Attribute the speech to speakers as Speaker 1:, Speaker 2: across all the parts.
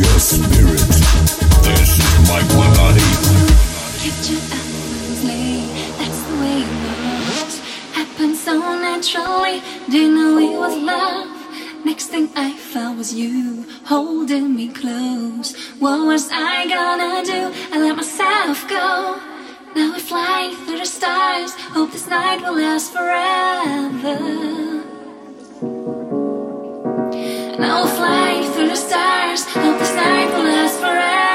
Speaker 1: your spirit. This is
Speaker 2: my body. Capture effortlessly, that's the way it works. Happened so naturally, didn't know it was love. Next thing I felt was
Speaker 3: you holding me close. What was I gonna do? I let myself go. Now
Speaker 1: we're flying through the stars. Hope this night will last forever. Now we're flying through the stars cycle lasts forever.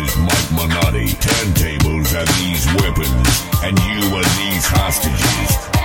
Speaker 4: is Mike Minotti, turntables are these weapons, and you are these hostages.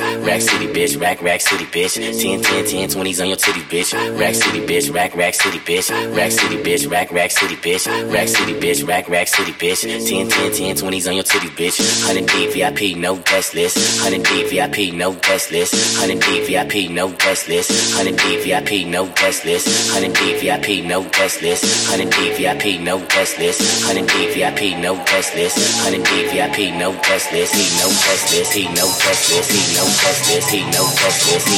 Speaker 3: Rack city bitch, rack rack bitch. 10 10 10 20s on your titty bitch. Rack city bitch, rack rack city bitch, rack city bitch, rack rack city bitch, rack city bitch, rack rack city bitch. 10 10 10 20s on your titty bitch. 100 D VIP, no guest list. 100 D VIP, no guest list. 100 D VIP, no guest list. 100 D VIP, no guest list. 100 D VIP, no guest list. 100 D VIP, no guest list. 100 D VIP, no guest list. 100 D VIP, no guest list. He no guest list. He no guest list. He no guest list. He no guest list. He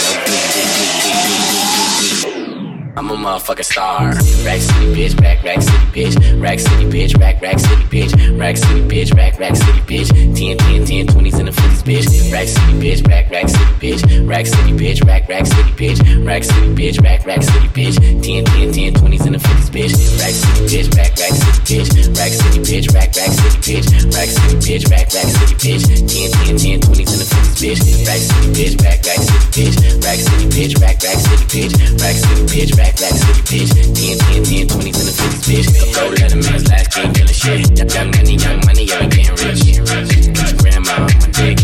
Speaker 3: I'm a motherfucking star. Rack City bitch, rack rack city bitch, rack city bitch, rack rack city bitch, rack city bitch, rack rack city bitch, 10 10 10 20s in the 50s bitch, rack city bitch, rack rack city bitch, rack city bitch, rack rack city bitch, rack city bitch, rack rack city bitch, 10 10 10 20s in the 50s bitch, rack city bitch, rack rack city bitch, rack city bitch, rack rack city bitch, rack city bitch, rack rack city bitch, 10 10 10 20s in the 50s bitch, rack city bitch, rack rack city bitch, rack city bitch, rack rack city bitch, rack city bitch, rack rack city bitch, 10 10 10 20s in the 50s bitch, go let him man's last king killing shit, young money, young money, young getting rich, grandma on my dick,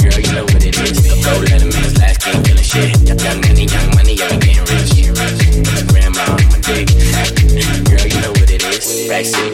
Speaker 3: girl you know what it is, go let him man's last king killing shit, young money, young money, young getting rich, grandma on my dick, girl you know what it is, rack city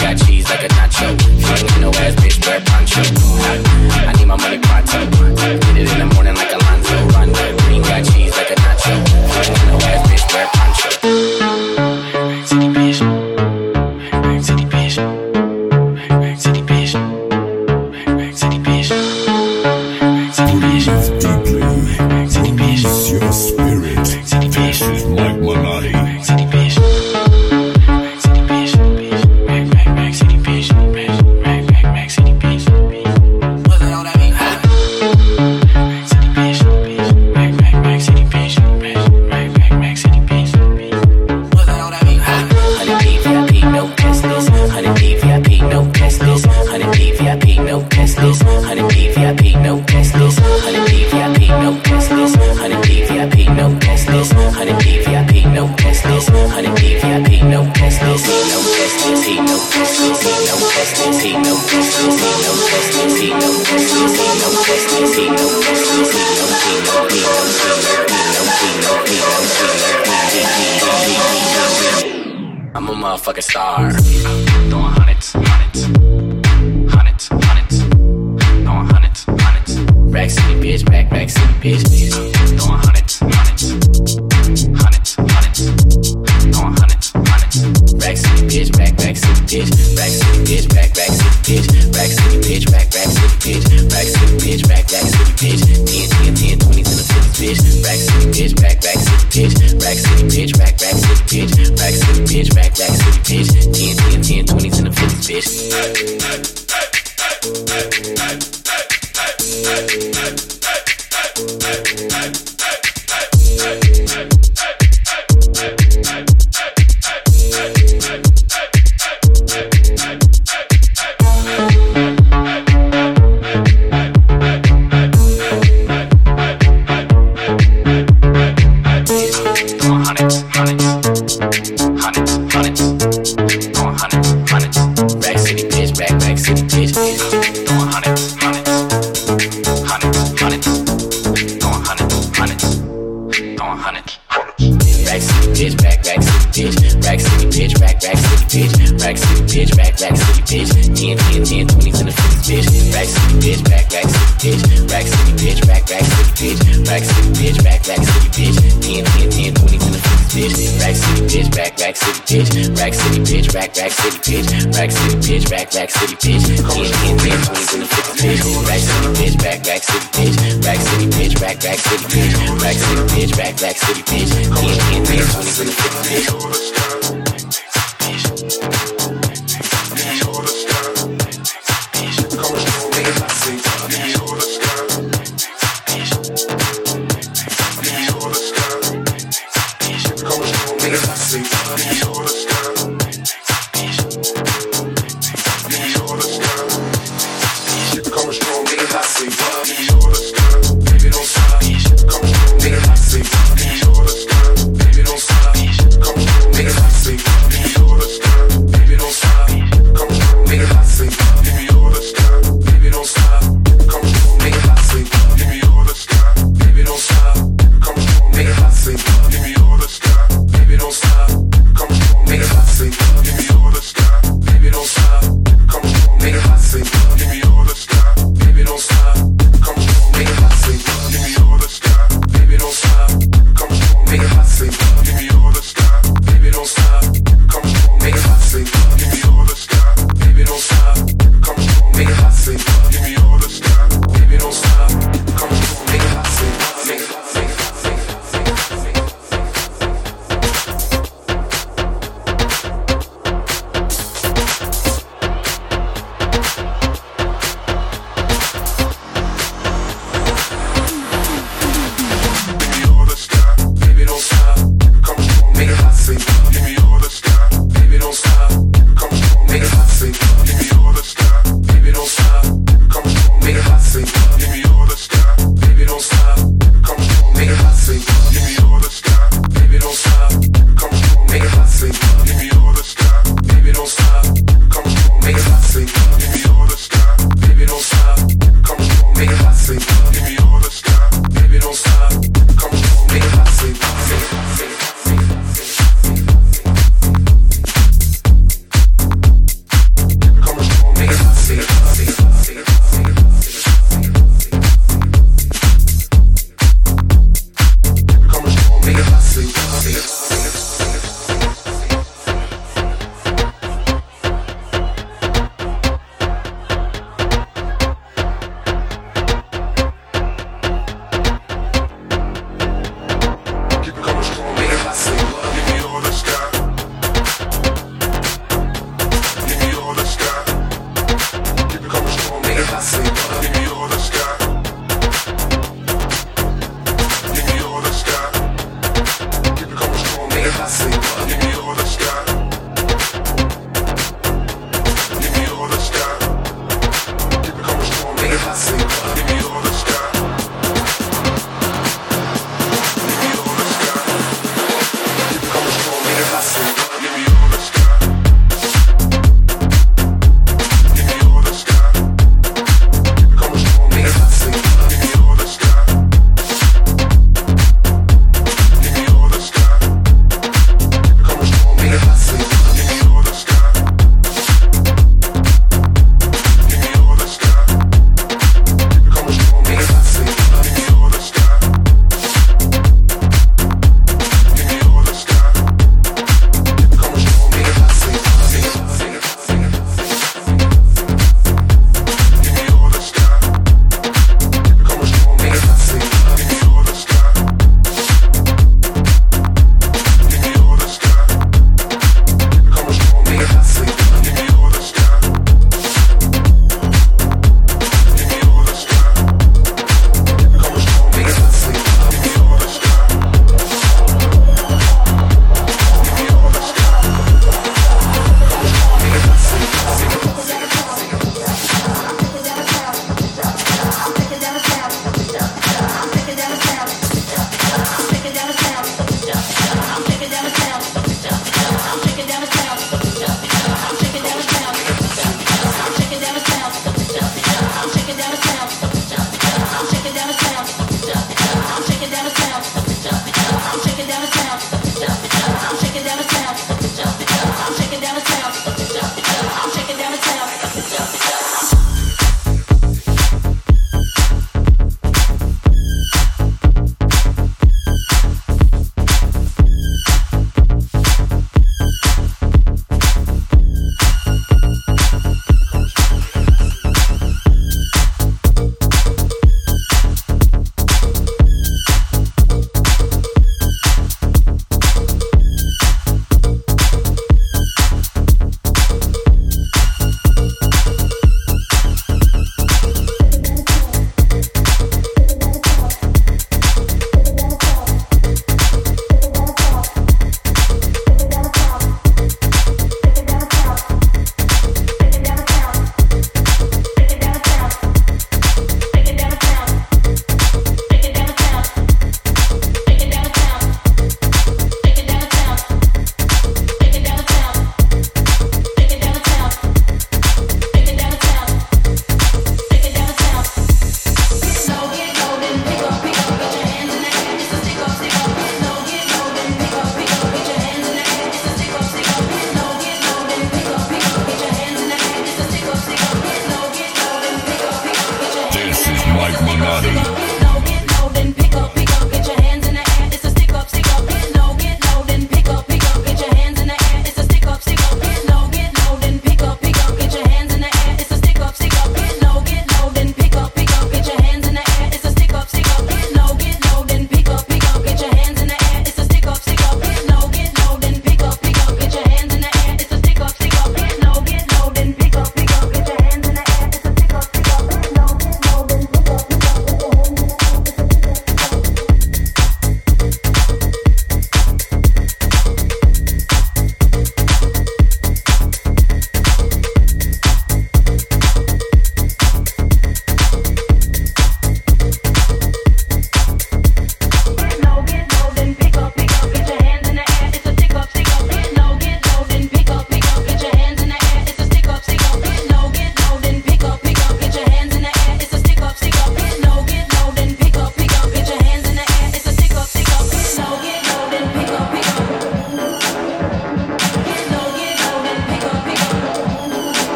Speaker 3: got cheese like a nacho, ain't no ass bitch, wear poncho, I need my money pronto, get it in the morning like Alonzo, I'm a motherfucking star. Throwing hundreds, hundreds, hundreds, hundreds. Throwing hundreds, hundreds. Rack city bitch, rack rack city bitch. Throwing bitch. Bitch, rack rack bitch. Rack bitch, rack rack bitch. Rack bitch, rack rack bitch. 10 10 10 20s in the 50s bitch. Rack bitch, rack rack bitch. Rack bitch, rack rack bitch. Rack bitch, rack rack bitch. 10 10 10 20s in the 50s bitch. Rack rack city bitch. 10 10 10 20s in the 50s bitch. Rack city bitch, rack rack city bitch. Rack city bitch, rack rack city bitch. Rack city bitch, rack rack city bitch. 10 10 10 20s in the 50s bitch.